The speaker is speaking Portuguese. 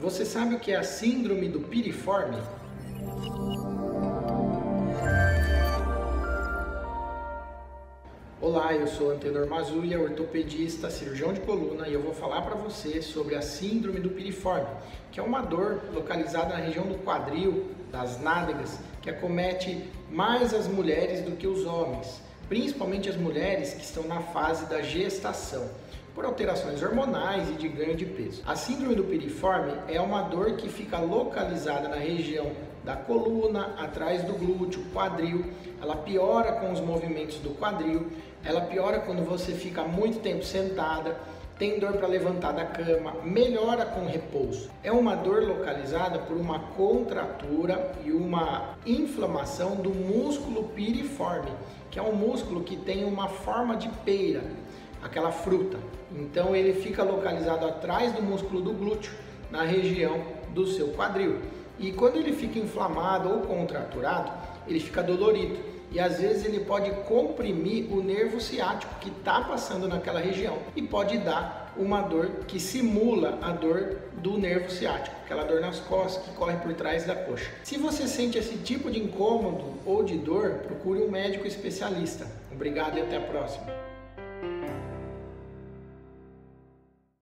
Você sabe o que é a síndrome do piriforme? Olá, eu sou Antenor Mazulha, ortopedista, cirurgião de coluna e eu vou falar para você sobre a síndrome do piriforme, que é uma dor localizada na região do quadril, das nádegas, que acomete mais as mulheres do que os homens, principalmente as mulheres que estão na fase da gestação por alterações hormonais e de ganho de peso. A síndrome do piriforme é uma dor que fica localizada na região da coluna, atrás do glúteo, quadril. Ela piora com os movimentos do quadril, ela piora quando você fica muito tempo sentada, tem dor para levantar da cama, melhora com repouso. É uma dor localizada por uma contratura e uma inflamação do músculo piriforme, que é um músculo que tem uma forma de peira aquela fruta. Então ele fica localizado atrás do músculo do glúteo, na região do seu quadril. E quando ele fica inflamado ou contraturado, ele fica dolorido. E às vezes ele pode comprimir o nervo ciático que está passando naquela região e pode dar uma dor que simula a dor do nervo ciático, aquela dor nas costas que corre por trás da coxa. Se você sente esse tipo de incômodo ou de dor, procure um médico especialista. Obrigado e até a próxima.